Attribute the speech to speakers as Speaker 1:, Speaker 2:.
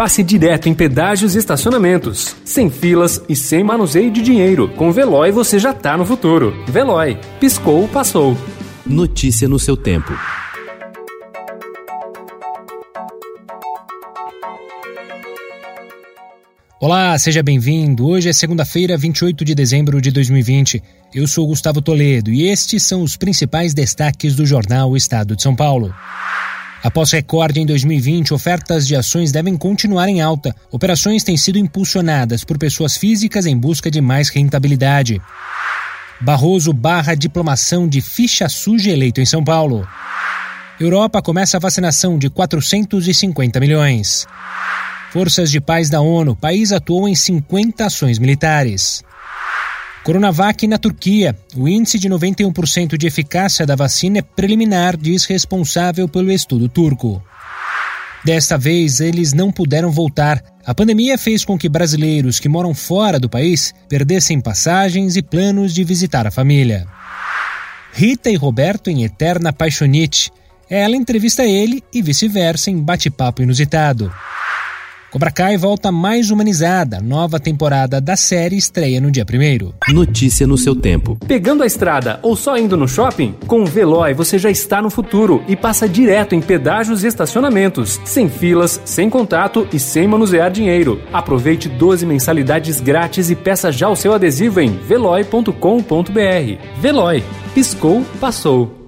Speaker 1: passe direto em pedágios e estacionamentos. Sem filas e sem manuseio de dinheiro. Com Veloy você já tá no futuro. Veloy. Piscou, passou.
Speaker 2: Notícia no seu tempo.
Speaker 3: Olá, seja bem-vindo. Hoje é segunda-feira, 28 de dezembro de 2020. Eu sou Gustavo Toledo e estes são os principais destaques do jornal Estado de São Paulo. Após recorde em 2020, ofertas de ações devem continuar em alta. Operações têm sido impulsionadas por pessoas físicas em busca de mais rentabilidade. Barroso barra diplomação de ficha suja eleito em São Paulo. Europa começa a vacinação de 450 milhões. Forças de paz da ONU. País atuou em 50 ações militares. Coronavac na Turquia. O índice de 91% de eficácia da vacina é preliminar, diz responsável pelo estudo turco. Desta vez, eles não puderam voltar. A pandemia fez com que brasileiros que moram fora do país perdessem passagens e planos de visitar a família. Rita e Roberto em Eterna Paixonite. Ela entrevista ele e vice-versa em bate-papo inusitado. Cobra Kai volta mais humanizada. Nova temporada da série estreia no dia 1
Speaker 2: Notícia no seu tempo.
Speaker 1: Pegando a estrada ou só indo no shopping? Com o Veloy você já está no futuro e passa direto em pedágios e estacionamentos, sem filas, sem contato e sem manusear dinheiro. Aproveite 12 mensalidades grátis e peça já o seu adesivo em veloy.com.br. Veloy. Piscou, passou.